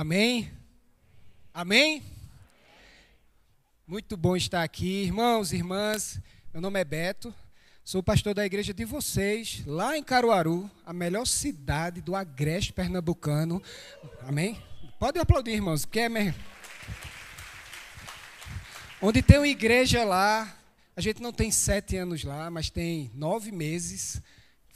Amém? Amém? Muito bom estar aqui, irmãos irmãs. Meu nome é Beto, sou pastor da igreja de vocês, lá em Caruaru, a melhor cidade do agreste pernambucano. Amém? Pode aplaudir, irmãos, porque é mesmo. Onde tem uma igreja lá, a gente não tem sete anos lá, mas tem nove meses.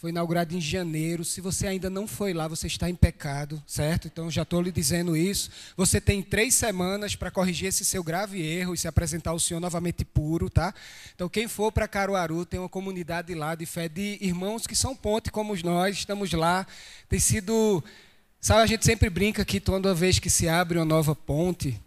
Foi inaugurado em janeiro. Se você ainda não foi lá, você está em pecado, certo? Então já estou lhe dizendo isso. Você tem três semanas para corrigir esse seu grave erro e se apresentar ao Senhor novamente puro, tá? Então quem for para Caruaru tem uma comunidade lá de fé de irmãos que são ponte como nós. Estamos lá. Tem sido, sabe? A gente sempre brinca que toda vez que se abre uma nova ponte,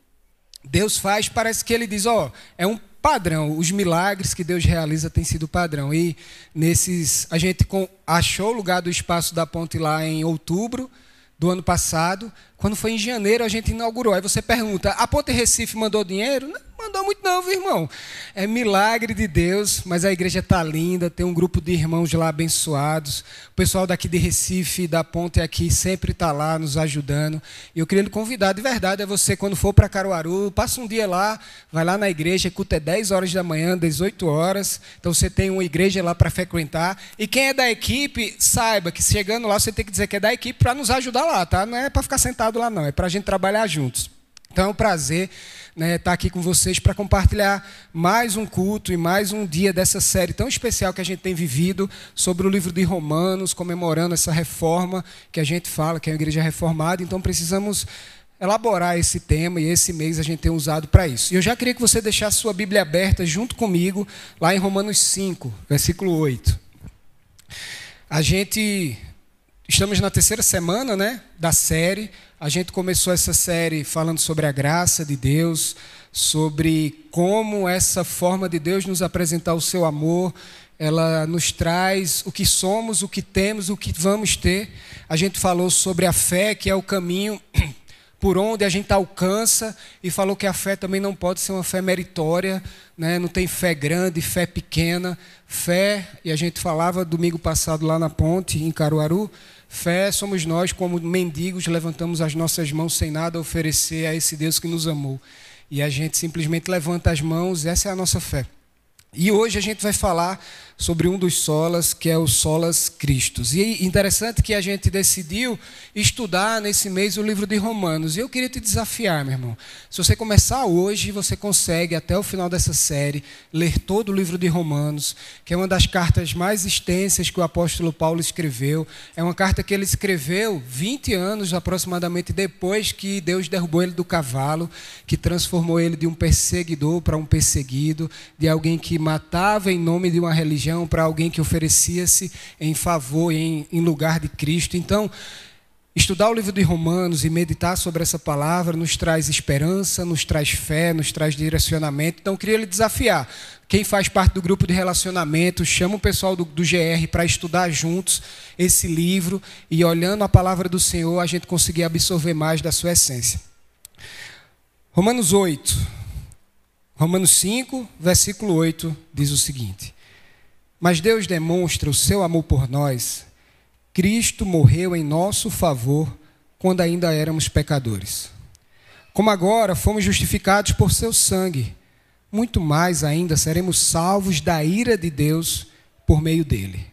Deus faz. Parece que Ele diz, ó, oh, é um padrão. Os milagres que Deus realiza têm sido padrão. E nesses, a gente achou o lugar do espaço da ponte lá em outubro do ano passado. Quando foi em janeiro, a gente inaugurou. Aí você pergunta: a Ponte Recife mandou dinheiro? Não mandou muito, não, viu, irmão? É milagre de Deus, mas a igreja está linda. Tem um grupo de irmãos lá abençoados. O pessoal daqui de Recife, da Ponte aqui, sempre está lá nos ajudando. E eu queria lhe convidar, de verdade, é você, quando for para Caruaru, passa um dia lá, vai lá na igreja, culto é 10 horas da manhã, 18 horas. Então você tem uma igreja lá para frequentar. E quem é da equipe, saiba que chegando lá, você tem que dizer que é da equipe para nos ajudar lá, tá? Não é para ficar sentado lado lá, não. É para a gente trabalhar juntos. Então é um prazer né, estar aqui com vocês para compartilhar mais um culto e mais um dia dessa série tão especial que a gente tem vivido sobre o livro de Romanos, comemorando essa reforma que a gente fala, que é a igreja reformada. Então precisamos elaborar esse tema e esse mês a gente tem usado para isso. E eu já queria que você deixasse sua Bíblia aberta junto comigo, lá em Romanos 5, versículo 8. A gente Estamos na terceira semana né, da série. A gente começou essa série falando sobre a graça de Deus, sobre como essa forma de Deus nos apresentar o seu amor, ela nos traz o que somos, o que temos, o que vamos ter. A gente falou sobre a fé, que é o caminho por onde a gente alcança, e falou que a fé também não pode ser uma fé meritória, né? não tem fé grande, fé pequena. Fé, e a gente falava domingo passado lá na ponte, em Caruaru, Fé somos nós, como mendigos, levantamos as nossas mãos sem nada oferecer a esse Deus que nos amou. E a gente simplesmente levanta as mãos, essa é a nossa fé. E hoje a gente vai falar sobre um dos solas, que é o Solas Cristos. E interessante que a gente decidiu estudar nesse mês o livro de Romanos. E eu queria te desafiar, meu irmão. Se você começar hoje, você consegue, até o final dessa série, ler todo o livro de Romanos, que é uma das cartas mais extensas que o apóstolo Paulo escreveu. É uma carta que ele escreveu 20 anos aproximadamente depois que Deus derrubou ele do cavalo, que transformou ele de um perseguidor para um perseguido, de alguém que matava em nome de uma religião religião, para alguém que oferecia-se em favor, em, em lugar de Cristo. Então, estudar o livro de Romanos e meditar sobre essa palavra nos traz esperança, nos traz fé, nos traz direcionamento. Então, eu queria lhe desafiar. Quem faz parte do grupo de relacionamento, chama o pessoal do, do GR para estudar juntos esse livro e, olhando a palavra do Senhor, a gente conseguir absorver mais da sua essência. Romanos 8. Romanos 5, versículo 8 diz o seguinte: mas Deus demonstra o seu amor por nós. Cristo morreu em nosso favor quando ainda éramos pecadores. Como agora fomos justificados por seu sangue, muito mais ainda seremos salvos da ira de Deus por meio dele.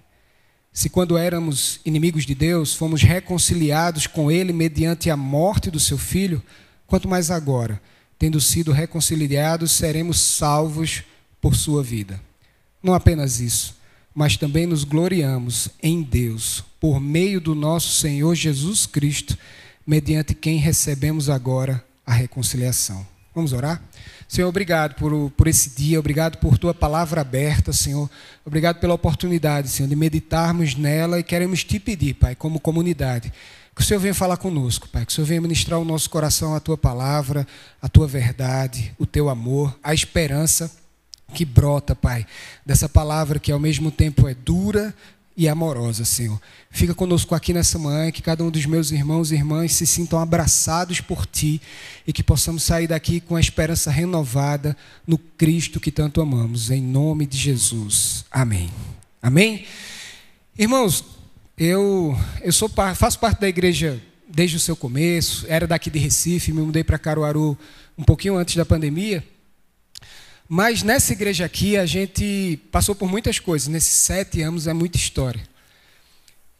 Se quando éramos inimigos de Deus, fomos reconciliados com ele mediante a morte do seu filho, quanto mais agora, tendo sido reconciliados, seremos salvos por sua vida. Não apenas isso, mas também nos gloriamos em Deus, por meio do nosso Senhor Jesus Cristo, mediante quem recebemos agora a reconciliação. Vamos orar? Senhor, obrigado por, por esse dia, obrigado por tua palavra aberta, Senhor. Obrigado pela oportunidade, Senhor, de meditarmos nela e queremos te pedir, Pai, como comunidade, que o Senhor venha falar conosco, Pai, que o Senhor venha ministrar ao nosso coração a tua palavra, a tua verdade, o teu amor, a esperança que brota, Pai, dessa palavra que ao mesmo tempo é dura e amorosa, Senhor. Fica conosco aqui nessa manhã, que cada um dos meus irmãos e irmãs se sintam abraçados por Ti e que possamos sair daqui com a esperança renovada no Cristo que tanto amamos, em nome de Jesus. Amém. Amém? Irmãos, eu, eu sou, faço parte da igreja desde o seu começo, era daqui de Recife, me mudei para Caruaru um pouquinho antes da pandemia. Mas nessa igreja aqui a gente passou por muitas coisas. Nesses sete anos é muita história.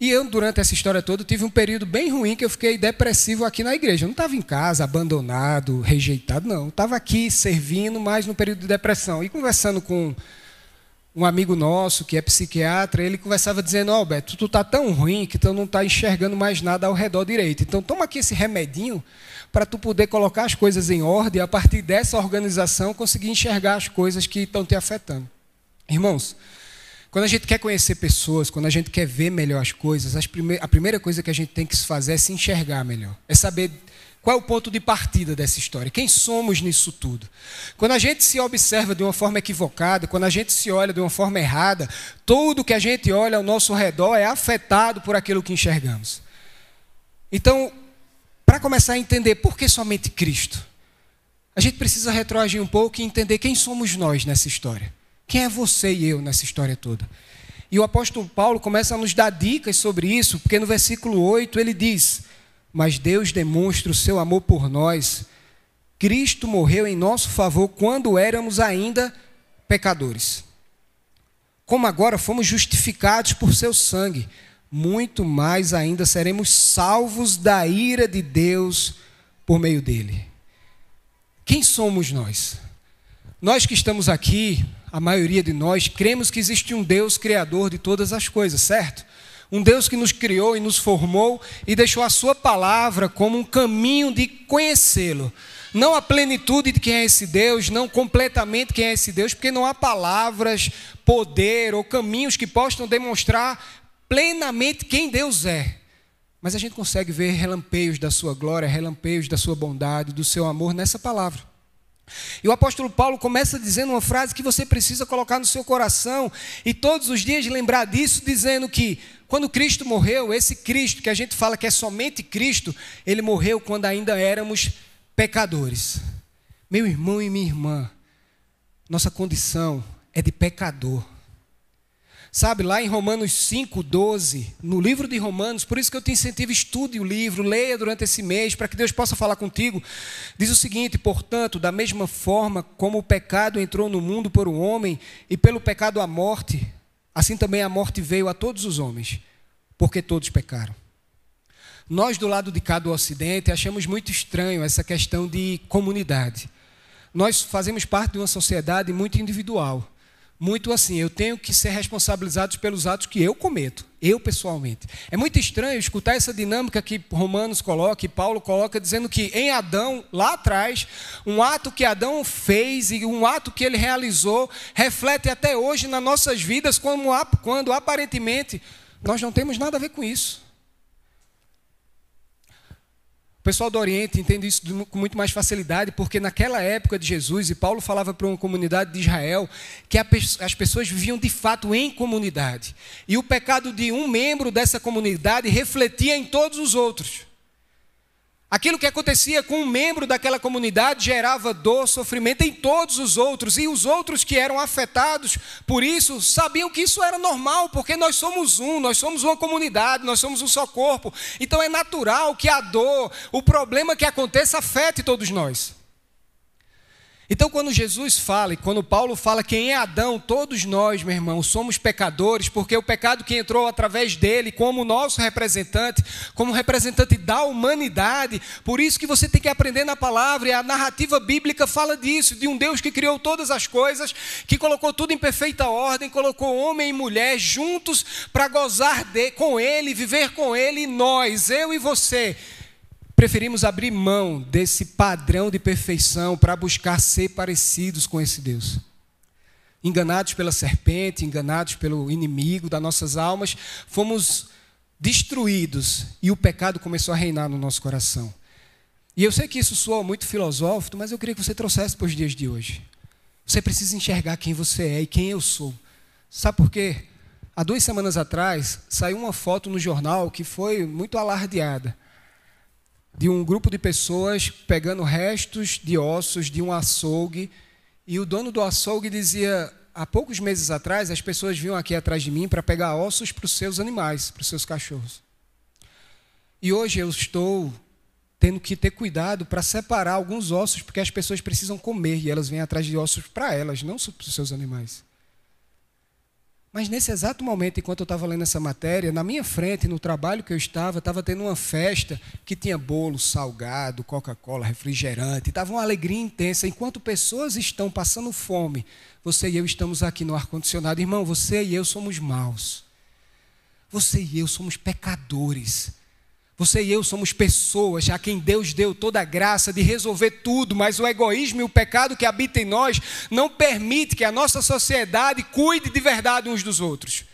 E eu, durante essa história toda, tive um período bem ruim que eu fiquei depressivo aqui na igreja. Eu não estava em casa, abandonado, rejeitado, não. Estava aqui servindo, mas no período de depressão. E conversando com um amigo nosso, que é psiquiatra, ele conversava dizendo, ó, oh, Alberto, tu está tão ruim que tu não está enxergando mais nada ao redor direito. Então toma aqui esse remedinho para tu poder colocar as coisas em ordem e a partir dessa organização conseguir enxergar as coisas que estão te afetando. Irmãos, quando a gente quer conhecer pessoas, quando a gente quer ver melhor as coisas, as prime a primeira coisa que a gente tem que fazer é se enxergar melhor. É saber qual é o ponto de partida dessa história. Quem somos nisso tudo? Quando a gente se observa de uma forma equivocada, quando a gente se olha de uma forma errada, tudo que a gente olha ao nosso redor é afetado por aquilo que enxergamos. Então, para começar a entender por que somente Cristo, a gente precisa retroagir um pouco e entender quem somos nós nessa história. Quem é você e eu nessa história toda? E o apóstolo Paulo começa a nos dar dicas sobre isso, porque no versículo 8 ele diz: Mas Deus demonstra o seu amor por nós. Cristo morreu em nosso favor quando éramos ainda pecadores. Como agora fomos justificados por seu sangue, muito mais ainda seremos salvos da ira de Deus por meio dele. Quem somos nós? Nós que estamos aqui, a maioria de nós, cremos que existe um Deus criador de todas as coisas, certo? Um Deus que nos criou e nos formou e deixou a Sua palavra como um caminho de conhecê-lo. Não a plenitude de quem é esse Deus, não completamente quem é esse Deus, porque não há palavras, poder ou caminhos que possam demonstrar plenamente quem Deus é. Mas a gente consegue ver relampeios da Sua glória, relampeios da Sua bondade, do Seu amor nessa palavra. E o apóstolo Paulo começa dizendo uma frase que você precisa colocar no seu coração e todos os dias lembrar disso, dizendo que quando Cristo morreu, esse Cristo que a gente fala que é somente Cristo, ele morreu quando ainda éramos pecadores. Meu irmão e minha irmã, nossa condição é de pecador. Sabe, lá em Romanos 5, 12, no livro de Romanos, por isso que eu te incentivo, estude o livro, leia durante esse mês, para que Deus possa falar contigo. Diz o seguinte: portanto, da mesma forma como o pecado entrou no mundo por um homem, e pelo pecado a morte, assim também a morte veio a todos os homens, porque todos pecaram. Nós, do lado de cá do Ocidente, achamos muito estranho essa questão de comunidade. Nós fazemos parte de uma sociedade muito individual muito assim, eu tenho que ser responsabilizado pelos atos que eu cometo, eu pessoalmente. É muito estranho escutar essa dinâmica que Romanos coloca, e Paulo coloca, dizendo que em Adão, lá atrás, um ato que Adão fez e um ato que ele realizou, reflete até hoje nas nossas vidas, como, quando aparentemente nós não temos nada a ver com isso. O pessoal do Oriente entende isso com muito mais facilidade, porque naquela época de Jesus, e Paulo falava para uma comunidade de Israel, que as pessoas viviam de fato em comunidade. E o pecado de um membro dessa comunidade refletia em todos os outros. Aquilo que acontecia com um membro daquela comunidade gerava dor, sofrimento em todos os outros, e os outros que eram afetados por isso sabiam que isso era normal, porque nós somos um, nós somos uma comunidade, nós somos um só corpo. Então é natural que a dor, o problema que aconteça, afete todos nós. Então, quando Jesus fala, e quando Paulo fala quem é Adão, todos nós, meu irmão, somos pecadores, porque o pecado que entrou através dele, como nosso representante, como representante da humanidade, por isso que você tem que aprender na palavra, e a narrativa bíblica fala disso, de um Deus que criou todas as coisas, que colocou tudo em perfeita ordem, colocou homem e mulher juntos para gozar de, com ele, viver com ele, nós, eu e você, preferimos abrir mão desse padrão de perfeição para buscar ser parecidos com esse Deus. Enganados pela serpente, enganados pelo inimigo das nossas almas, fomos destruídos e o pecado começou a reinar no nosso coração. E eu sei que isso soa muito filosófico, mas eu queria que você trouxesse para os dias de hoje. Você precisa enxergar quem você é e quem eu sou. Sabe por quê? Há duas semanas atrás saiu uma foto no jornal que foi muito alardeada de um grupo de pessoas pegando restos de ossos de um açougue. E o dono do açougue dizia: há poucos meses atrás, as pessoas vinham aqui atrás de mim para pegar ossos para os seus animais, para os seus cachorros. E hoje eu estou tendo que ter cuidado para separar alguns ossos, porque as pessoas precisam comer e elas vêm atrás de ossos para elas, não para os seus animais. Mas nesse exato momento, enquanto eu estava lendo essa matéria, na minha frente, no trabalho que eu estava, estava tendo uma festa que tinha bolo, salgado, Coca-Cola, refrigerante, estava uma alegria intensa. Enquanto pessoas estão passando fome, você e eu estamos aqui no ar-condicionado. Irmão, você e eu somos maus. Você e eu somos pecadores. Você e eu somos pessoas a quem Deus deu toda a graça de resolver tudo, mas o egoísmo e o pecado que habita em nós não permite que a nossa sociedade cuide de verdade uns dos outros.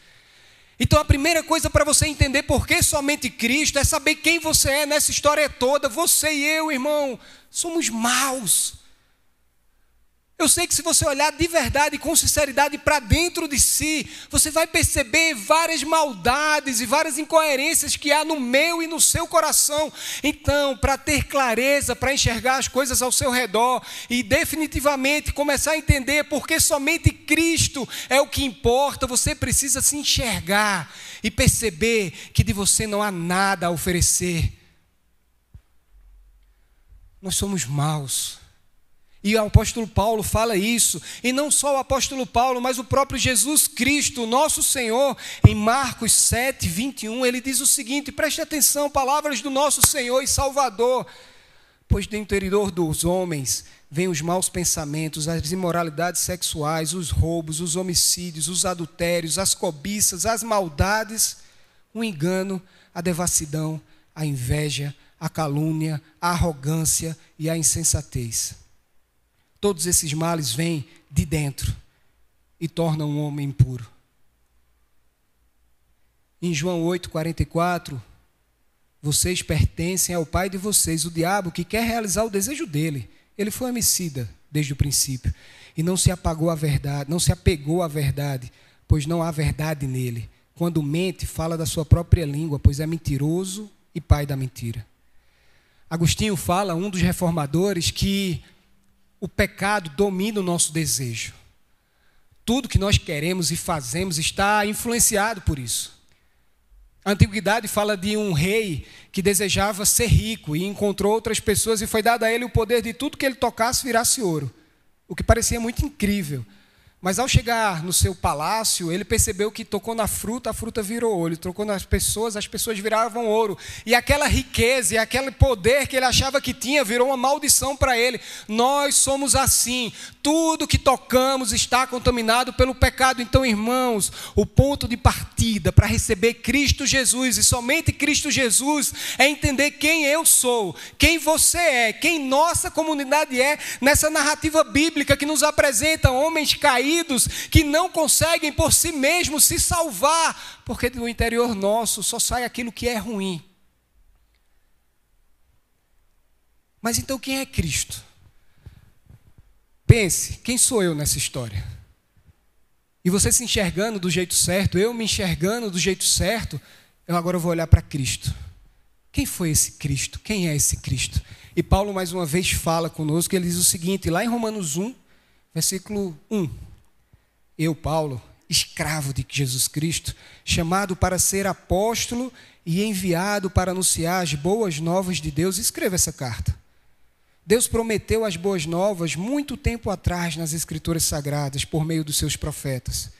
Então a primeira coisa para você entender por que somente Cristo é saber quem você é nessa história toda. Você e eu, irmão, somos maus. Eu sei que se você olhar de verdade com sinceridade para dentro de si, você vai perceber várias maldades e várias incoerências que há no meu e no seu coração. Então, para ter clareza, para enxergar as coisas ao seu redor e definitivamente começar a entender porque somente Cristo é o que importa, você precisa se enxergar e perceber que de você não há nada a oferecer. Nós somos maus. E o apóstolo Paulo fala isso, e não só o apóstolo Paulo, mas o próprio Jesus Cristo, nosso Senhor, em Marcos 7, 21, ele diz o seguinte: preste atenção, palavras do nosso Senhor e Salvador, pois do interior dos homens vêm os maus pensamentos, as imoralidades sexuais, os roubos, os homicídios, os adultérios, as cobiças, as maldades, o engano, a devassidão, a inveja, a calúnia, a arrogância e a insensatez. Todos esses males vêm de dentro e tornam um homem impuro. Em João 8,44, vocês pertencem ao pai de vocês, o diabo, que quer realizar o desejo dele. Ele foi homicida desde o princípio e não se apagou à verdade, não se apegou à verdade, pois não há verdade nele. Quando mente, fala da sua própria língua, pois é mentiroso e pai da mentira. Agostinho fala, um dos reformadores, que o pecado domina o nosso desejo. Tudo que nós queremos e fazemos está influenciado por isso. A antiguidade fala de um rei que desejava ser rico e encontrou outras pessoas e foi dado a ele o poder de tudo que ele tocasse virasse ouro, o que parecia muito incrível. Mas ao chegar no seu palácio, ele percebeu que tocou na fruta, a fruta virou ouro. Tocou nas pessoas, as pessoas viravam ouro. E aquela riqueza e aquele poder que ele achava que tinha virou uma maldição para ele. Nós somos assim. Tudo que tocamos está contaminado pelo pecado. Então, irmãos, o ponto de partida para receber Cristo Jesus e somente Cristo Jesus é entender quem eu sou, quem você é, quem nossa comunidade é nessa narrativa bíblica que nos apresenta homens caídos caídos que não conseguem por si mesmos se salvar, porque do interior nosso só sai aquilo que é ruim. Mas então quem é Cristo? Pense, quem sou eu nessa história? E você se enxergando do jeito certo, eu me enxergando do jeito certo, eu agora vou olhar para Cristo. Quem foi esse Cristo? Quem é esse Cristo? E Paulo mais uma vez fala conosco, ele diz o seguinte, lá em Romanos 1, versículo 1. Eu, Paulo, escravo de Jesus Cristo, chamado para ser apóstolo e enviado para anunciar as boas novas de Deus, escreva essa carta. Deus prometeu as boas novas muito tempo atrás nas Escrituras Sagradas, por meio dos seus profetas.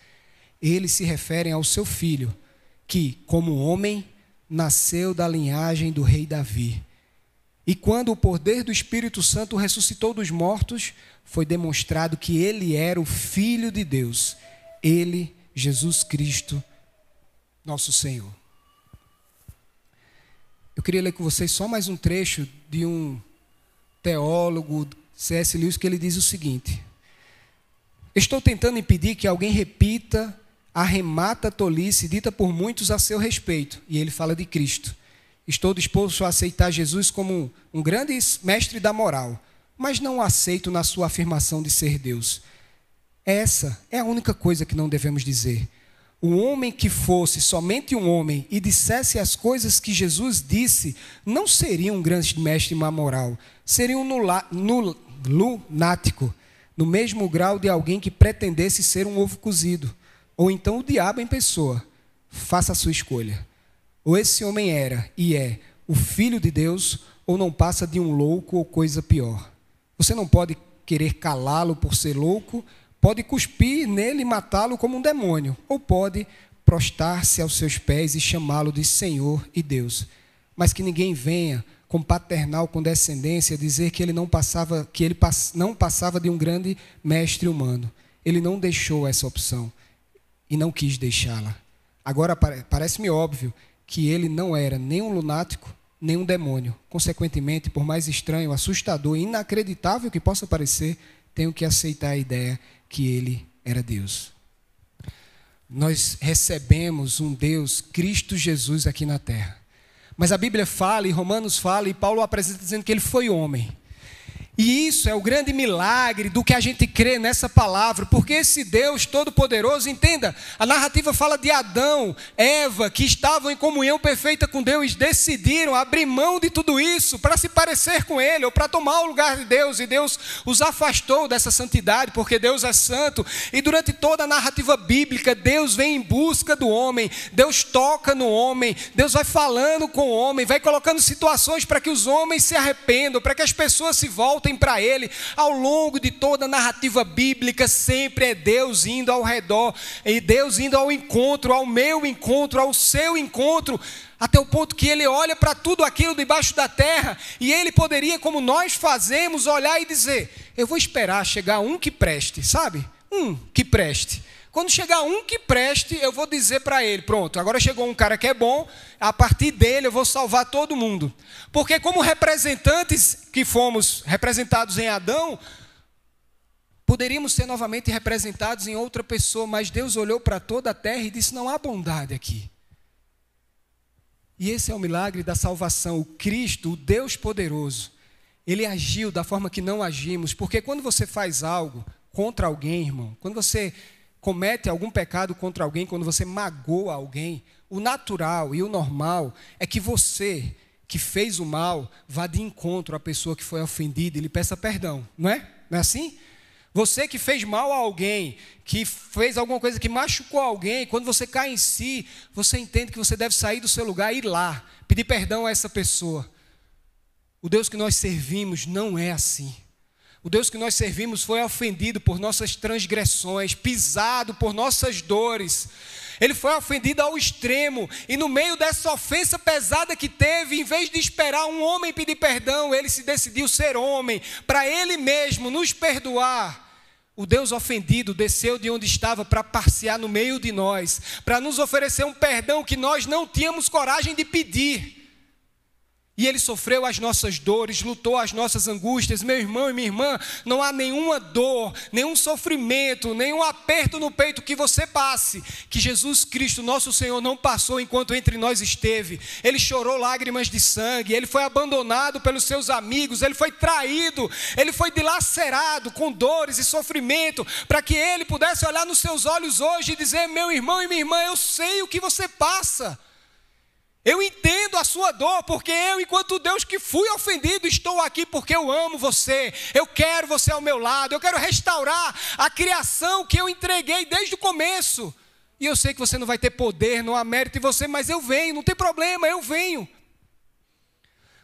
Eles se referem ao seu filho, que, como homem, nasceu da linhagem do rei Davi. E quando o poder do Espírito Santo ressuscitou dos mortos, foi demonstrado que ele era o Filho de Deus, ele, Jesus Cristo, nosso Senhor. Eu queria ler com vocês só mais um trecho de um teólogo, C.S. Lewis, que ele diz o seguinte: Estou tentando impedir que alguém repita a remata tolice dita por muitos a seu respeito, e ele fala de Cristo. Estou disposto a aceitar Jesus como um grande mestre da moral mas não aceito na sua afirmação de ser Deus. Essa é a única coisa que não devemos dizer. O homem que fosse somente um homem e dissesse as coisas que Jesus disse, não seria um grande mestre moral, seria um nula, nul, lunático, no mesmo grau de alguém que pretendesse ser um ovo cozido, ou então o diabo em pessoa. Faça a sua escolha. Ou esse homem era e é o filho de Deus ou não passa de um louco ou coisa pior. Você não pode querer calá-lo por ser louco, pode cuspir nele e matá-lo como um demônio, ou pode prostrar-se aos seus pés e chamá-lo de Senhor e Deus. Mas que ninguém venha com paternal condescendência dizer que ele não passava, que ele não passava de um grande mestre humano. Ele não deixou essa opção e não quis deixá-la. Agora parece-me óbvio que ele não era nem um lunático, nem um demônio. Consequentemente, por mais estranho, assustador e inacreditável que possa parecer, tenho que aceitar a ideia que ele era Deus. Nós recebemos um Deus, Cristo Jesus, aqui na terra. Mas a Bíblia fala, e Romanos fala, e Paulo apresenta dizendo que ele foi homem. E isso é o grande milagre do que a gente crê nessa palavra, porque esse Deus Todo-Poderoso, entenda, a narrativa fala de Adão, Eva, que estavam em comunhão perfeita com Deus, decidiram abrir mão de tudo isso para se parecer com Ele, ou para tomar o lugar de Deus, e Deus os afastou dessa santidade, porque Deus é santo, e durante toda a narrativa bíblica, Deus vem em busca do homem, Deus toca no homem, Deus vai falando com o homem, vai colocando situações para que os homens se arrependam, para que as pessoas se voltem voltem para Ele. Ao longo de toda a narrativa bíblica, sempre é Deus indo ao redor, e Deus indo ao encontro, ao meu encontro, ao seu encontro, até o ponto que Ele olha para tudo aquilo debaixo da terra, e Ele poderia, como nós fazemos, olhar e dizer: Eu vou esperar chegar um que preste, sabe? Um que preste. Quando chegar um que preste, eu vou dizer para ele: pronto, agora chegou um cara que é bom, a partir dele eu vou salvar todo mundo. Porque, como representantes que fomos representados em Adão, poderíamos ser novamente representados em outra pessoa, mas Deus olhou para toda a terra e disse: não há bondade aqui. E esse é o milagre da salvação. O Cristo, o Deus poderoso, ele agiu da forma que não agimos, porque quando você faz algo contra alguém, irmão, quando você comete algum pecado contra alguém, quando você magoa alguém, o natural e o normal é que você que fez o mal vá de encontro à pessoa que foi ofendida e lhe peça perdão, não é? Não é assim? Você que fez mal a alguém, que fez alguma coisa que machucou alguém, quando você cai em si, você entende que você deve sair do seu lugar e ir lá, pedir perdão a essa pessoa. O Deus que nós servimos não é assim. O Deus que nós servimos foi ofendido por nossas transgressões, pisado por nossas dores. Ele foi ofendido ao extremo, e no meio dessa ofensa pesada que teve, em vez de esperar um homem pedir perdão, ele se decidiu ser homem, para ele mesmo nos perdoar. O Deus ofendido desceu de onde estava para passear no meio de nós, para nos oferecer um perdão que nós não tínhamos coragem de pedir. E ele sofreu as nossas dores, lutou as nossas angústias. Meu irmão e minha irmã, não há nenhuma dor, nenhum sofrimento, nenhum aperto no peito que você passe, que Jesus Cristo, nosso Senhor, não passou enquanto entre nós esteve. Ele chorou lágrimas de sangue, ele foi abandonado pelos seus amigos, ele foi traído, ele foi dilacerado com dores e sofrimento, para que ele pudesse olhar nos seus olhos hoje e dizer: Meu irmão e minha irmã, eu sei o que você passa. Eu entendo a sua dor, porque eu, enquanto Deus que fui ofendido, estou aqui porque eu amo você. Eu quero você ao meu lado. Eu quero restaurar a criação que eu entreguei desde o começo. E eu sei que você não vai ter poder, não há mérito em você, mas eu venho, não tem problema, eu venho.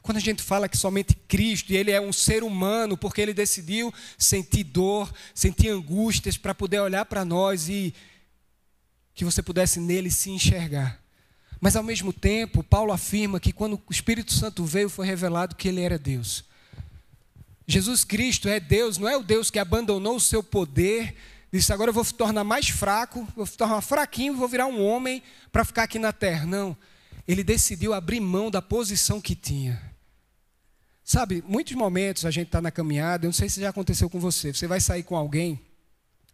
Quando a gente fala que somente Cristo, e Ele é um ser humano, porque Ele decidiu sentir dor, sentir angústias, para poder olhar para nós e que você pudesse nele se enxergar. Mas ao mesmo tempo, Paulo afirma que quando o Espírito Santo veio, foi revelado que ele era Deus. Jesus Cristo é Deus, não é o Deus que abandonou o seu poder, disse agora eu vou tornar mais fraco, vou tornar fraquinho, vou virar um homem para ficar aqui na terra. Não. Ele decidiu abrir mão da posição que tinha. Sabe, muitos momentos a gente está na caminhada, eu não sei se já aconteceu com você. Você vai sair com alguém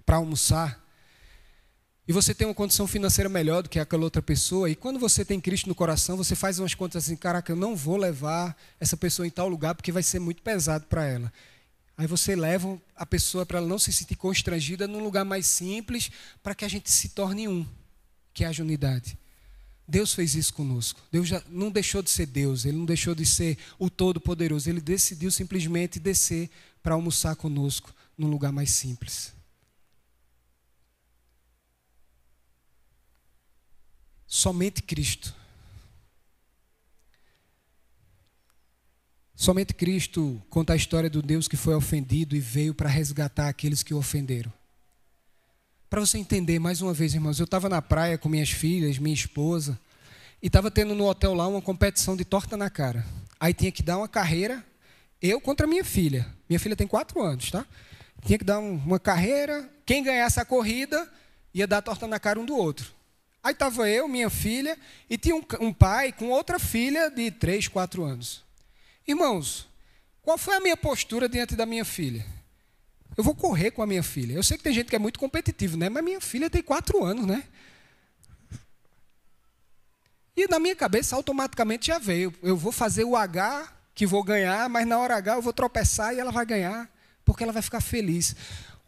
para almoçar e você tem uma condição financeira melhor do que aquela outra pessoa, e quando você tem Cristo no coração, você faz umas contas assim: caraca, eu não vou levar essa pessoa em tal lugar porque vai ser muito pesado para ela. Aí você leva a pessoa para ela não se sentir constrangida num lugar mais simples, para que a gente se torne um, que haja unidade. Deus fez isso conosco. Deus já não deixou de ser Deus, Ele não deixou de ser o Todo-Poderoso. Ele decidiu simplesmente descer para almoçar conosco num lugar mais simples. Somente Cristo. Somente Cristo conta a história do Deus que foi ofendido e veio para resgatar aqueles que o ofenderam. Para você entender, mais uma vez, irmãos, eu estava na praia com minhas filhas, minha esposa, e estava tendo no hotel lá uma competição de torta na cara. Aí tinha que dar uma carreira, eu contra minha filha. Minha filha tem quatro anos, tá? Tinha que dar uma carreira, quem ganhasse a corrida ia dar torta na cara um do outro. Aí estava eu, minha filha, e tinha um, um pai com outra filha de três, quatro anos. Irmãos, qual foi a minha postura diante da minha filha? Eu vou correr com a minha filha. Eu sei que tem gente que é muito competitivo, né? Mas minha filha tem quatro anos, né? E na minha cabeça automaticamente já veio. Eu vou fazer o H que vou ganhar, mas na hora H eu vou tropeçar e ela vai ganhar, porque ela vai ficar feliz.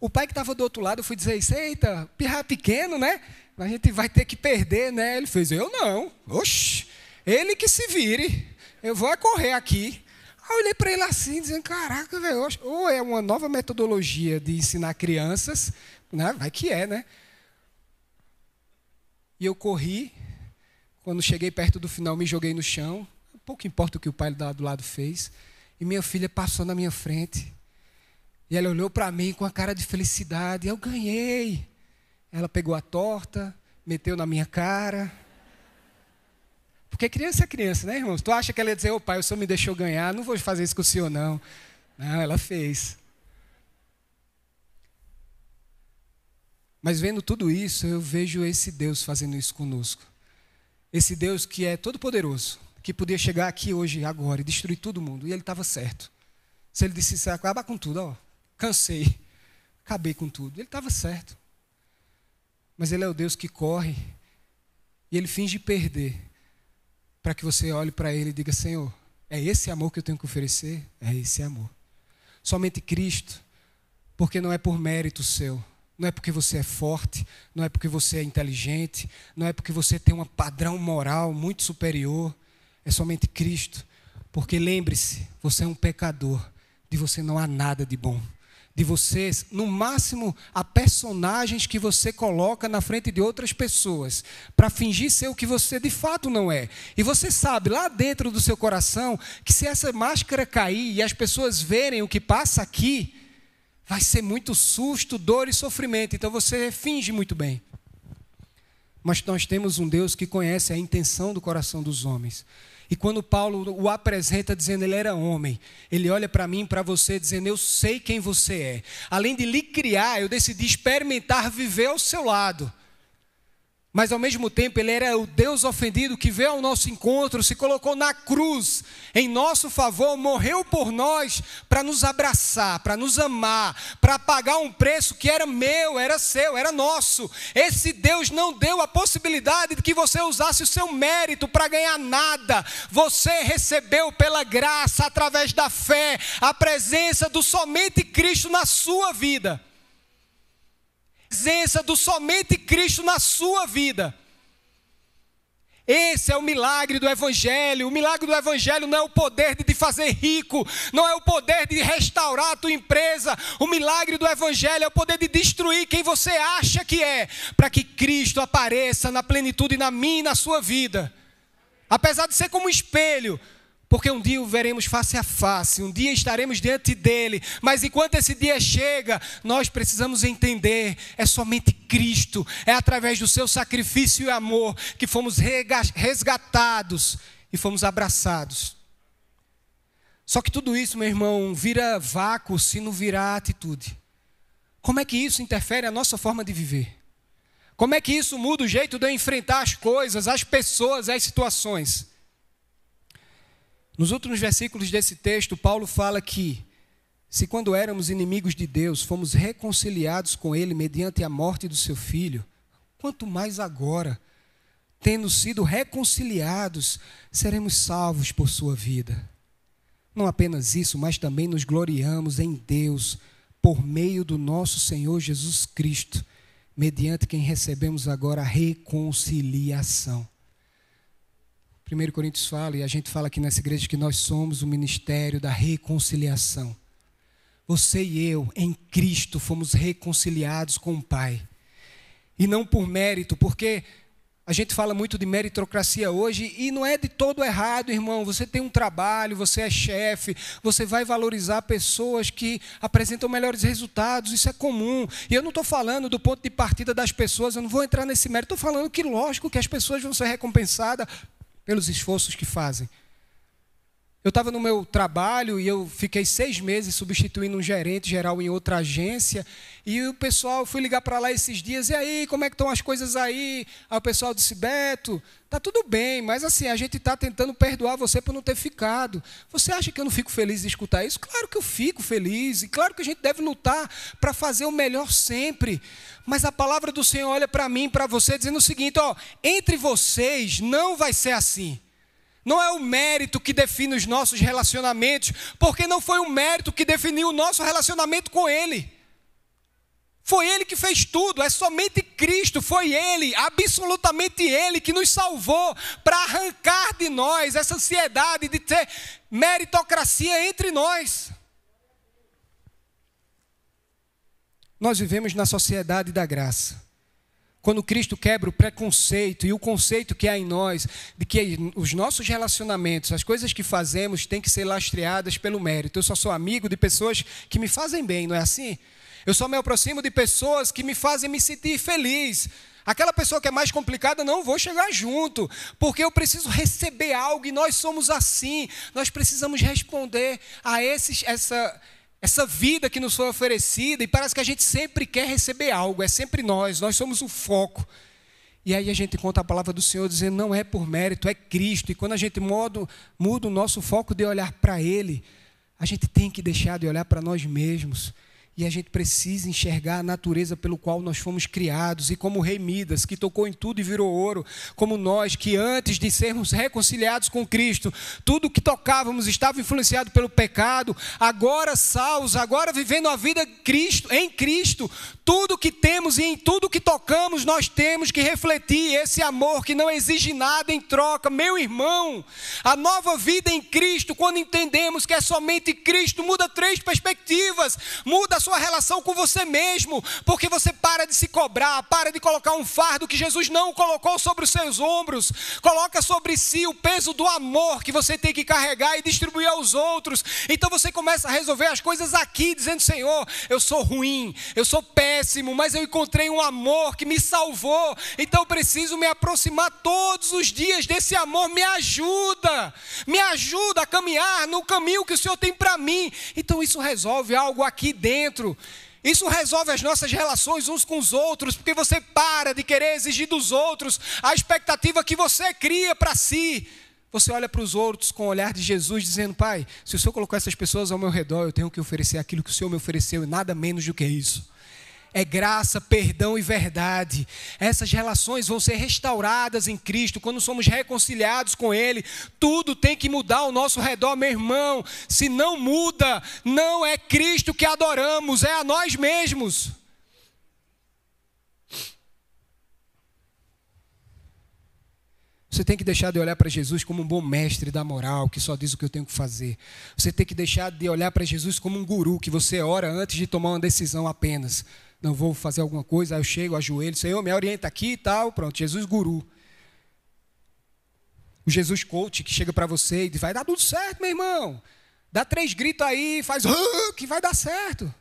O pai que estava do outro lado, eu fui dizer isso, eita, pirra pequeno, né? A gente vai ter que perder, né? Ele fez, eu não. Oxi, ele que se vire. Eu vou correr aqui. Aí eu olhei para ele assim, dizendo, caraca, velho, ou é uma nova metodologia de ensinar crianças, né? vai que é, né? E eu corri, quando cheguei perto do final, me joguei no chão, pouco importa o que o pai do lado fez, e minha filha passou na minha frente, e ela olhou para mim com a cara de felicidade, eu ganhei. Ela pegou a torta, meteu na minha cara, porque criança é criança, né, irmãos? Tu acha que ela ia dizer, ô pai, o senhor me deixou ganhar, não vou fazer isso com o senhor, não. Não, ela fez. Mas vendo tudo isso, eu vejo esse Deus fazendo isso conosco. Esse Deus que é todo-poderoso, que podia chegar aqui hoje, agora, e destruir todo mundo. E ele estava certo. Se ele disse, acaba com tudo, ó, cansei, acabei com tudo. Ele estava certo. Mas ele é o Deus que corre e ele finge perder para que você olhe para Ele e diga: Senhor, é esse amor que eu tenho que oferecer? É esse amor. Somente Cristo, porque não é por mérito seu, não é porque você é forte, não é porque você é inteligente, não é porque você tem um padrão moral muito superior, é somente Cristo. Porque lembre-se, você é um pecador, de você não há nada de bom de vocês, no máximo, a personagens que você coloca na frente de outras pessoas, para fingir ser o que você de fato não é. E você sabe lá dentro do seu coração que se essa máscara cair e as pessoas verem o que passa aqui, vai ser muito susto, dor e sofrimento. Então você finge muito bem. Mas nós temos um Deus que conhece a intenção do coração dos homens. E quando Paulo o apresenta dizendo ele era homem, ele olha para mim, para você, dizendo eu sei quem você é. Além de lhe criar, eu decidi experimentar viver ao seu lado. Mas ao mesmo tempo, ele era o Deus ofendido que veio ao nosso encontro, se colocou na cruz em nosso favor, morreu por nós para nos abraçar, para nos amar, para pagar um preço que era meu, era seu, era nosso. Esse Deus não deu a possibilidade de que você usasse o seu mérito para ganhar nada. Você recebeu pela graça, através da fé, a presença do somente Cristo na sua vida presença do somente Cristo na sua vida. Esse é o milagre do Evangelho. O milagre do Evangelho não é o poder de te fazer rico, não é o poder de restaurar a tua empresa. O milagre do Evangelho é o poder de destruir quem você acha que é, para que Cristo apareça na plenitude na minha e na sua vida. Apesar de ser como um espelho, porque um dia o veremos face a face, um dia estaremos diante dele, mas enquanto esse dia chega, nós precisamos entender: é somente Cristo, é através do seu sacrifício e amor que fomos resgatados e fomos abraçados. Só que tudo isso, meu irmão, vira vácuo se não virar atitude. Como é que isso interfere na nossa forma de viver? Como é que isso muda o jeito de eu enfrentar as coisas, as pessoas, as situações? Nos últimos versículos desse texto, Paulo fala que, se quando éramos inimigos de Deus, fomos reconciliados com Ele mediante a morte do seu filho, quanto mais agora, tendo sido reconciliados, seremos salvos por sua vida. Não apenas isso, mas também nos gloriamos em Deus, por meio do nosso Senhor Jesus Cristo, mediante quem recebemos agora a reconciliação. 1 Coríntios fala, e a gente fala aqui nessa igreja, que nós somos o ministério da reconciliação. Você e eu, em Cristo, fomos reconciliados com o Pai. E não por mérito, porque A gente fala muito de meritocracia hoje e não é de todo errado, irmão. Você tem um trabalho, você é chefe, você vai valorizar pessoas que apresentam melhores resultados, isso é comum. E eu não estou falando do ponto de partida das pessoas, eu não vou entrar nesse mérito. Estou falando que, lógico, que as pessoas vão ser recompensadas pelos esforços que fazem. Eu estava no meu trabalho e eu fiquei seis meses substituindo um gerente geral em outra agência. E o pessoal, fui ligar para lá esses dias, e aí, como é que estão as coisas aí? Aí o pessoal disse, Beto, tá tudo bem, mas assim, a gente está tentando perdoar você por não ter ficado. Você acha que eu não fico feliz de escutar isso? Claro que eu fico feliz, e claro que a gente deve lutar para fazer o melhor sempre. Mas a palavra do Senhor olha para mim, para você, dizendo o seguinte: ó, entre vocês não vai ser assim. Não é o mérito que define os nossos relacionamentos, porque não foi o mérito que definiu o nosso relacionamento com Ele. Foi Ele que fez tudo, é somente Cristo, foi Ele, absolutamente Ele, que nos salvou para arrancar de nós essa ansiedade de ter meritocracia entre nós. Nós vivemos na sociedade da graça. Quando Cristo quebra o preconceito e o conceito que há em nós de que os nossos relacionamentos, as coisas que fazemos, têm que ser lastreadas pelo mérito. Eu só sou amigo de pessoas que me fazem bem, não é assim? Eu só me aproximo de pessoas que me fazem me sentir feliz. Aquela pessoa que é mais complicada, não vou chegar junto, porque eu preciso receber algo e nós somos assim. Nós precisamos responder a esses, essa, essa vida que nos foi oferecida, e parece que a gente sempre quer receber algo, é sempre nós, nós somos o foco. E aí a gente conta a palavra do Senhor dizendo: não é por mérito, é Cristo. E quando a gente muda, muda o nosso foco de olhar para Ele, a gente tem que deixar de olhar para nós mesmos e a gente precisa enxergar a natureza pelo qual nós fomos criados. E como rei Midas, que tocou em tudo e virou ouro, como nós, que antes de sermos reconciliados com Cristo, tudo que tocávamos estava influenciado pelo pecado, agora salvos, agora vivendo a vida Cristo, em Cristo, tudo que temos e em tudo que tocamos, nós temos que refletir esse amor que não exige nada em troca. Meu irmão, a nova vida em Cristo, quando entendemos que é somente Cristo, muda três perspectivas, muda sua relação com você mesmo, porque você para de se cobrar, para de colocar um fardo que Jesus não colocou sobre os seus ombros, coloca sobre si o peso do amor que você tem que carregar e distribuir aos outros. Então você começa a resolver as coisas aqui, dizendo: Senhor, eu sou ruim, eu sou péssimo, mas eu encontrei um amor que me salvou, então preciso me aproximar todos os dias desse amor. Me ajuda, me ajuda a caminhar no caminho que o Senhor tem para mim. Então isso resolve algo aqui dentro dentro. Isso resolve as nossas relações uns com os outros, porque você para de querer exigir dos outros a expectativa que você cria para si. Você olha para os outros com o olhar de Jesus, dizendo: Pai, se o Senhor colocou essas pessoas ao meu redor, eu tenho que oferecer aquilo que o Senhor me ofereceu e nada menos do que isso é graça, perdão e verdade. Essas relações vão ser restauradas em Cristo quando somos reconciliados com Ele. Tudo tem que mudar ao nosso redor, meu irmão. Se não muda, não é Cristo que adoramos, é a nós mesmos. Você tem que deixar de olhar para Jesus como um bom mestre da moral, que só diz o que eu tenho que fazer. Você tem que deixar de olhar para Jesus como um guru, que você ora antes de tomar uma decisão apenas não vou fazer alguma coisa, aí eu chego, ajoelho, Senhor, me orienta aqui e tal, pronto, Jesus guru. O Jesus coach que chega para você e diz, vai dar tudo certo, meu irmão. Dá três gritos aí, faz que vai dar certo.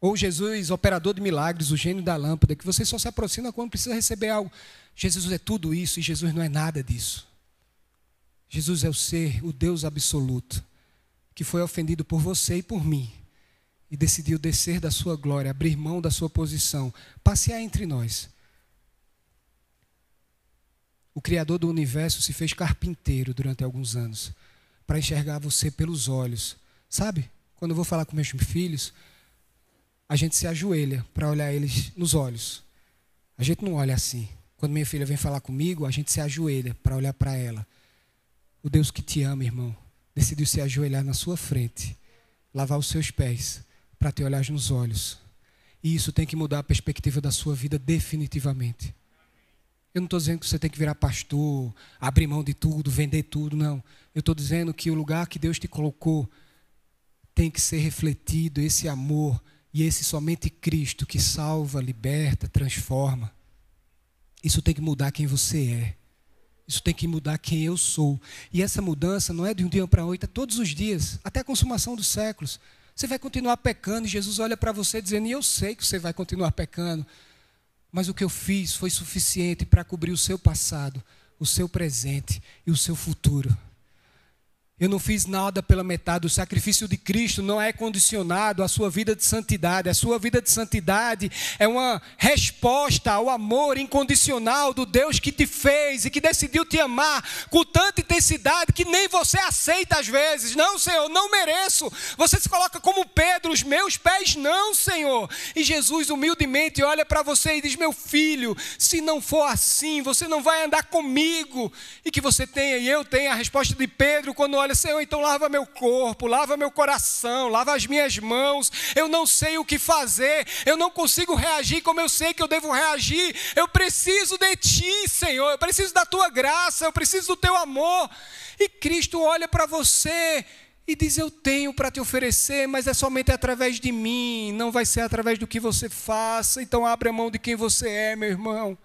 Ou Jesus, operador de milagres, o gênio da lâmpada, que você só se aproxima quando precisa receber algo. Jesus é tudo isso e Jesus não é nada disso. Jesus é o ser, o Deus absoluto, que foi ofendido por você e por mim e decidiu descer da sua glória, abrir mão da sua posição, passear entre nós. O Criador do universo se fez carpinteiro durante alguns anos, para enxergar você pelos olhos. Sabe? Quando eu vou falar com meus filhos, a gente se ajoelha para olhar eles nos olhos. A gente não olha assim. Quando minha filha vem falar comigo, a gente se ajoelha para olhar para ela. O Deus que te ama, irmão, decidiu se ajoelhar na sua frente, lavar os seus pés para te olhar nos olhos. E isso tem que mudar a perspectiva da sua vida definitivamente. Eu não estou dizendo que você tem que virar pastor, abrir mão de tudo, vender tudo, não. Eu estou dizendo que o lugar que Deus te colocou tem que ser refletido esse amor e esse somente Cristo que salva, liberta, transforma. Isso tem que mudar quem você é. Isso tem que mudar quem eu sou. E essa mudança não é de um dia para outro, é todos os dias, até a consumação dos séculos. Você vai continuar pecando e Jesus olha para você dizendo: E eu sei que você vai continuar pecando, mas o que eu fiz foi suficiente para cobrir o seu passado, o seu presente e o seu futuro. Eu não fiz nada pela metade. O sacrifício de Cristo não é condicionado à sua vida de santidade. A sua vida de santidade é uma resposta ao amor incondicional do Deus que te fez e que decidiu te amar com tanta intensidade que nem você aceita às vezes. Não, Senhor, não mereço. Você se coloca como Pedro, os meus pés não, Senhor. E Jesus humildemente olha para você e diz: Meu filho, se não for assim, você não vai andar comigo. E que você tenha e eu tenha a resposta de Pedro quando olha Senhor, então lava meu corpo, lava meu coração, lava as minhas mãos. Eu não sei o que fazer, eu não consigo reagir como eu sei que eu devo reagir. Eu preciso de Ti, Senhor, eu preciso da Tua graça, eu preciso do Teu amor. E Cristo olha para você e diz: Eu tenho para te oferecer, mas é somente através de mim, não vai ser através do que você faça. Então, abre a mão de quem você é, meu irmão.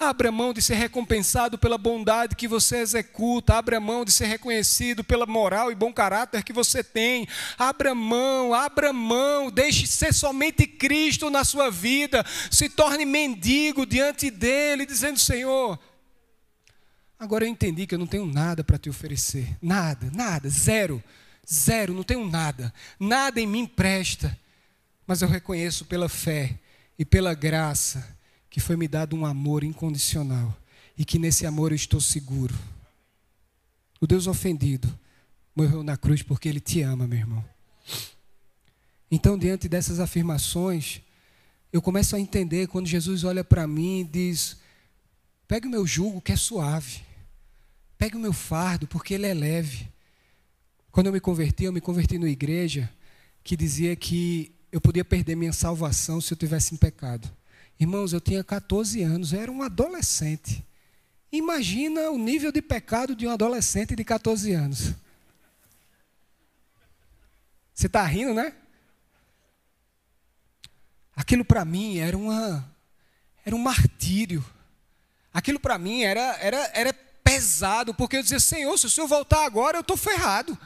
Abra mão de ser recompensado pela bondade que você executa. Abra mão de ser reconhecido pela moral e bom caráter que você tem. Abra mão, abra mão. Deixe ser somente Cristo na sua vida. Se torne mendigo diante dele, dizendo: Senhor, agora eu entendi que eu não tenho nada para te oferecer. Nada, nada, zero. Zero, não tenho nada. Nada em mim presta. Mas eu reconheço pela fé e pela graça que foi me dado um amor incondicional e que nesse amor eu estou seguro. O Deus ofendido morreu na cruz porque ele te ama, meu irmão. Então, diante dessas afirmações, eu começo a entender quando Jesus olha para mim e diz: Pegue o meu jugo que é suave, pegue o meu fardo porque ele é leve. Quando eu me converti, eu me converti numa igreja que dizia que eu podia perder minha salvação se eu tivesse em pecado. Irmãos, eu tinha 14 anos, eu era um adolescente. Imagina o nível de pecado de um adolescente de 14 anos. Você está rindo, né? Aquilo para mim era uma era um martírio. Aquilo para mim era, era, era pesado, porque eu dizia, Senhor, se o Senhor voltar agora, eu estou ferrado.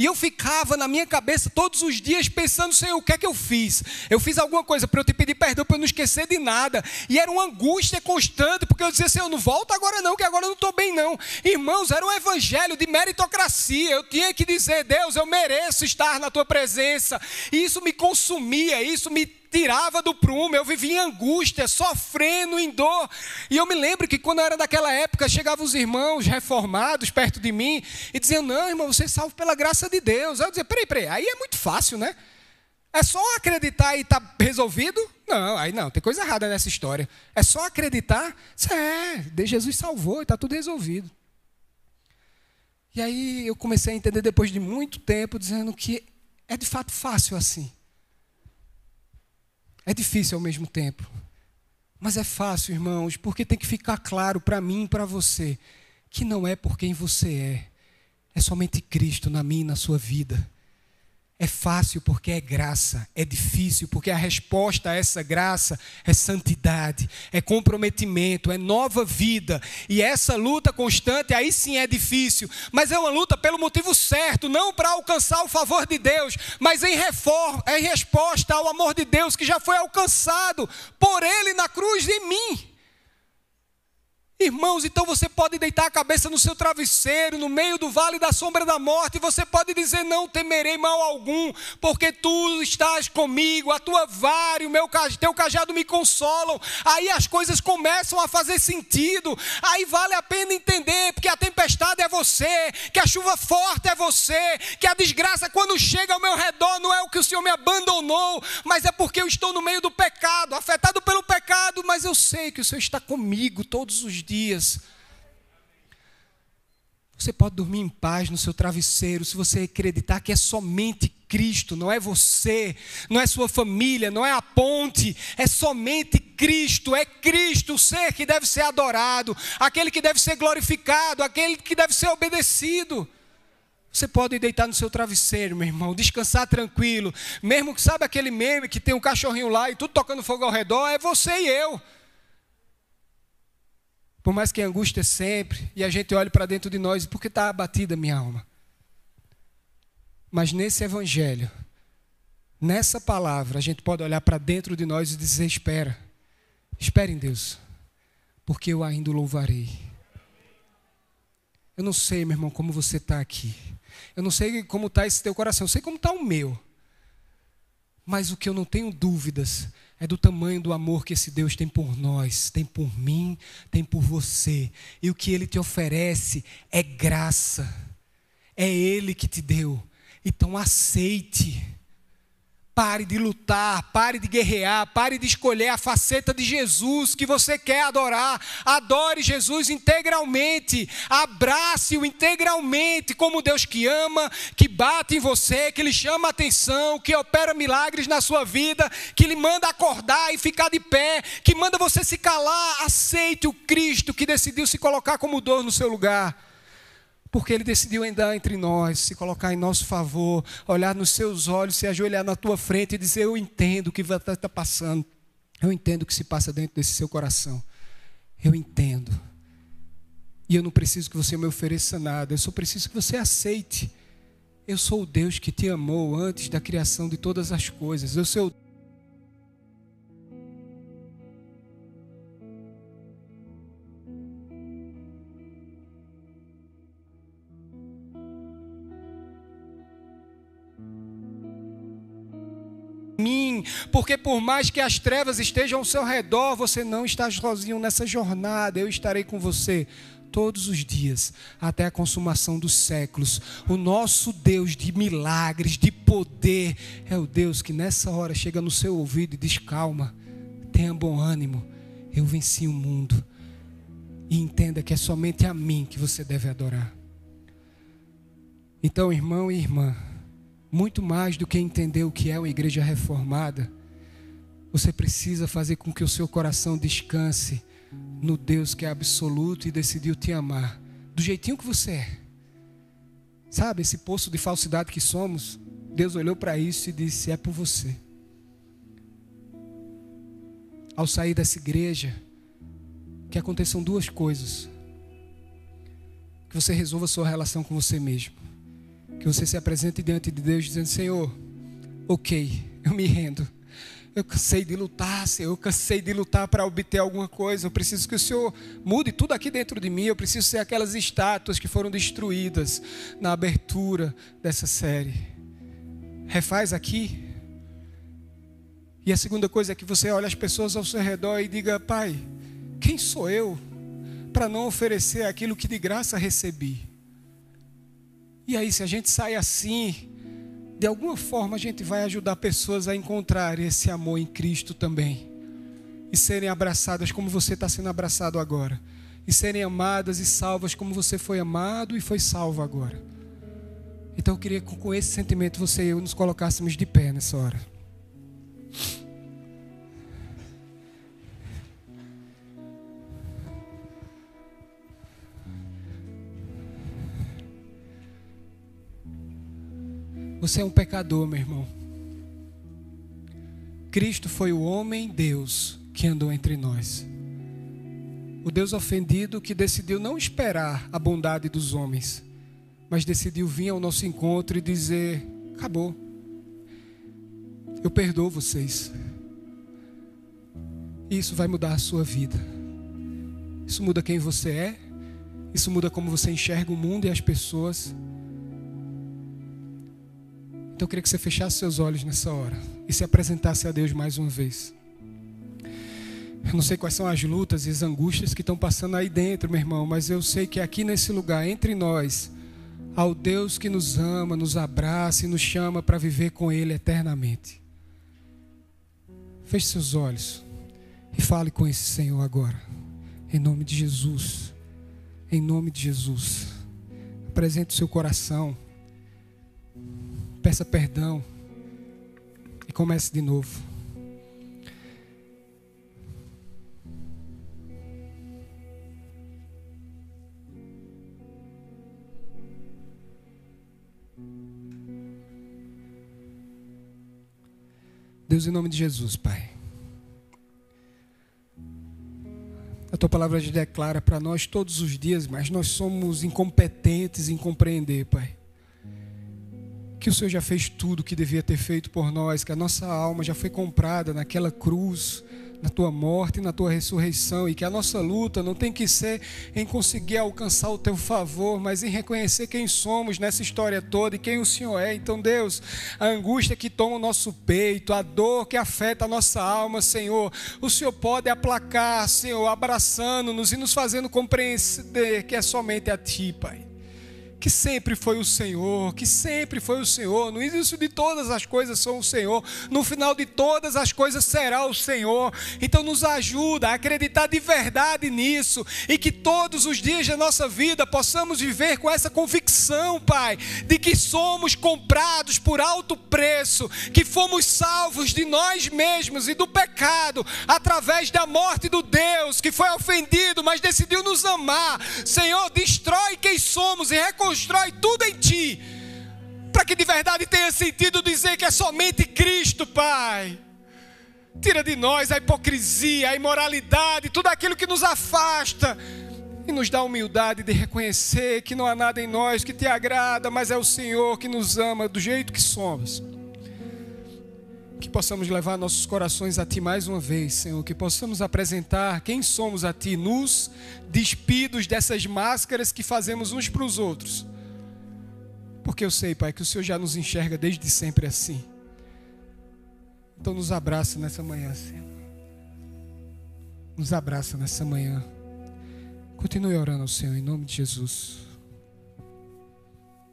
E eu ficava na minha cabeça todos os dias pensando, Senhor, o que é que eu fiz? Eu fiz alguma coisa para eu te pedir perdão, para eu não esquecer de nada. E era uma angústia constante, porque eu dizia, Senhor, não volta agora não, que agora eu não estou bem não. Irmãos, era um evangelho de meritocracia. Eu tinha que dizer, Deus, eu mereço estar na tua presença. E isso me consumia, isso me tirava do prumo, eu vivia em angústia, sofrendo em dor. E eu me lembro que quando eu era daquela época, chegavam os irmãos reformados perto de mim e diziam: Não, irmão, você é salvo pela graça de Deus. Eu dizia: Peraí, peraí, aí é muito fácil, né? É só acreditar e está resolvido? Não, aí não, tem coisa errada nessa história. É só acreditar, é, Jesus salvou e está tudo resolvido. E aí eu comecei a entender depois de muito tempo, dizendo que é de fato fácil assim. É difícil ao mesmo tempo. Mas é fácil, irmãos, porque tem que ficar claro para mim e para você que não é por quem você é, é somente Cristo na minha e na sua vida. É fácil porque é graça, é difícil porque a resposta a essa graça é santidade, é comprometimento, é nova vida. E essa luta constante aí sim é difícil, mas é uma luta pelo motivo certo, não para alcançar o favor de Deus, mas em, reforma, em resposta ao amor de Deus que já foi alcançado por Ele na cruz em mim. Irmãos, então você pode deitar a cabeça no seu travesseiro, no meio do vale da sombra da morte, e você pode dizer: Não temerei mal algum, porque tu estás comigo, a tua vara e o meu teu cajado me consolam. Aí as coisas começam a fazer sentido, aí vale a pena entender, porque a tempestade é você, que a chuva forte é você, que a desgraça quando chega ao meu redor não é o que o Senhor me abandonou, mas é porque eu estou no meio do pecado, afetado pelo pecado, mas eu sei que o Senhor está comigo todos os dias dias. Você pode dormir em paz no seu travesseiro se você acreditar que é somente Cristo, não é você, não é sua família, não é a ponte, é somente Cristo, é Cristo o ser que deve ser adorado, aquele que deve ser glorificado, aquele que deve ser obedecido. Você pode deitar no seu travesseiro, meu irmão, descansar tranquilo, mesmo que sabe aquele meme que tem um cachorrinho lá e tudo tocando fogo ao redor, é você e eu. Por mais que a angústia sempre, e a gente olhe para dentro de nós, porque está abatida minha alma. Mas nesse evangelho, nessa palavra, a gente pode olhar para dentro de nós e dizer: espera, espere em Deus, porque eu ainda o louvarei. Eu não sei, meu irmão, como você está aqui. Eu não sei como está esse teu coração. Eu sei como está o meu. Mas o que eu não tenho dúvidas é do tamanho do amor que esse Deus tem por nós, tem por mim, tem por você. E o que ele te oferece é graça. É ele que te deu. Então aceite. Pare de lutar, pare de guerrear, pare de escolher a faceta de Jesus que você quer adorar. Adore Jesus integralmente, abrace-o integralmente como Deus que ama, que bate em você, que lhe chama a atenção, que opera milagres na sua vida, que lhe manda acordar e ficar de pé, que manda você se calar. Aceite o Cristo que decidiu se colocar como dor no seu lugar porque Ele decidiu andar entre nós, se colocar em nosso favor, olhar nos seus olhos, se ajoelhar na tua frente e dizer: Eu entendo o que está passando, eu entendo o que se passa dentro desse seu coração, eu entendo. E eu não preciso que você me ofereça nada, eu só preciso que você aceite. Eu sou o Deus que te amou antes da criação de todas as coisas, eu sou mim, porque por mais que as trevas estejam ao seu redor, você não está sozinho nessa jornada, eu estarei com você todos os dias, até a consumação dos séculos. O nosso Deus de milagres, de poder, é o Deus que nessa hora chega no seu ouvido e diz: calma, tenha bom ânimo, eu venci o mundo. E entenda que é somente a mim que você deve adorar. Então, irmão e irmã, muito mais do que entender o que é uma igreja reformada, você precisa fazer com que o seu coração descanse no Deus que é absoluto e decidiu te amar, do jeitinho que você é. Sabe, esse poço de falsidade que somos, Deus olhou para isso e disse: É por você. Ao sair dessa igreja, que aconteçam duas coisas: que você resolva a sua relação com você mesmo que você se apresente diante de Deus dizendo: Senhor, ok, eu me rendo. Eu cansei de lutar, Senhor. Eu cansei de lutar para obter alguma coisa. Eu preciso que o Senhor mude tudo aqui dentro de mim. Eu preciso ser aquelas estátuas que foram destruídas na abertura dessa série. Refaz aqui. E a segunda coisa é que você olha as pessoas ao seu redor e diga: Pai, quem sou eu para não oferecer aquilo que de graça recebi? E aí, se a gente sai assim, de alguma forma a gente vai ajudar pessoas a encontrar esse amor em Cristo também. E serem abraçadas como você está sendo abraçado agora. E serem amadas e salvas como você foi amado e foi salvo agora. Então eu queria que com esse sentimento você e eu nos colocássemos de pé nessa hora. Você é um pecador, meu irmão. Cristo foi o homem Deus que andou entre nós. O Deus ofendido que decidiu não esperar a bondade dos homens, mas decidiu vir ao nosso encontro e dizer: acabou. Eu perdoo vocês. Isso vai mudar a sua vida. Isso muda quem você é. Isso muda como você enxerga o mundo e as pessoas. Então eu queria que você fechasse seus olhos nessa hora e se apresentasse a Deus mais uma vez. Eu não sei quais são as lutas e as angústias que estão passando aí dentro, meu irmão, mas eu sei que aqui nesse lugar, entre nós, ao Deus que nos ama, nos abraça e nos chama para viver com Ele eternamente. Feche seus olhos e fale com esse Senhor agora, em nome de Jesus. Em nome de Jesus. Apresente o seu coração. Peça perdão e comece de novo. Deus, em nome de Jesus, Pai. A tua palavra declara para nós todos os dias, mas nós somos incompetentes em compreender, Pai. Que o Senhor já fez tudo o que devia ter feito por nós, que a nossa alma já foi comprada naquela cruz na tua morte e na tua ressurreição, e que a nossa luta não tem que ser em conseguir alcançar o teu favor, mas em reconhecer quem somos nessa história toda e quem o Senhor é. Então, Deus, a angústia que toma o nosso peito, a dor que afeta a nossa alma, Senhor, o Senhor pode aplacar, Senhor, abraçando-nos e nos fazendo compreender que é somente a Ti, Pai que sempre foi o Senhor, que sempre foi o Senhor. No início de todas as coisas são o Senhor, no final de todas as coisas será o Senhor. Então nos ajuda a acreditar de verdade nisso e que todos os dias da nossa vida possamos viver com essa convicção, Pai, de que somos comprados por alto preço, que fomos salvos de nós mesmos e do pecado através da morte do Deus que foi ofendido, mas decidiu nos amar. Senhor, destrói quem somos e reconhece constrói tudo em ti, para que de verdade tenha sentido dizer que é somente Cristo, Pai. Tira de nós a hipocrisia, a imoralidade, tudo aquilo que nos afasta e nos dá humildade de reconhecer que não há nada em nós que te agrada, mas é o Senhor que nos ama do jeito que somos. Que possamos levar nossos corações a Ti mais uma vez, Senhor. Que possamos apresentar quem somos a Ti, nos despidos dessas máscaras que fazemos uns para os outros. Porque eu sei, Pai, que o Senhor já nos enxerga desde sempre assim. Então nos abraça nessa manhã, Senhor. Nos abraça nessa manhã. Continue orando Senhor em nome de Jesus.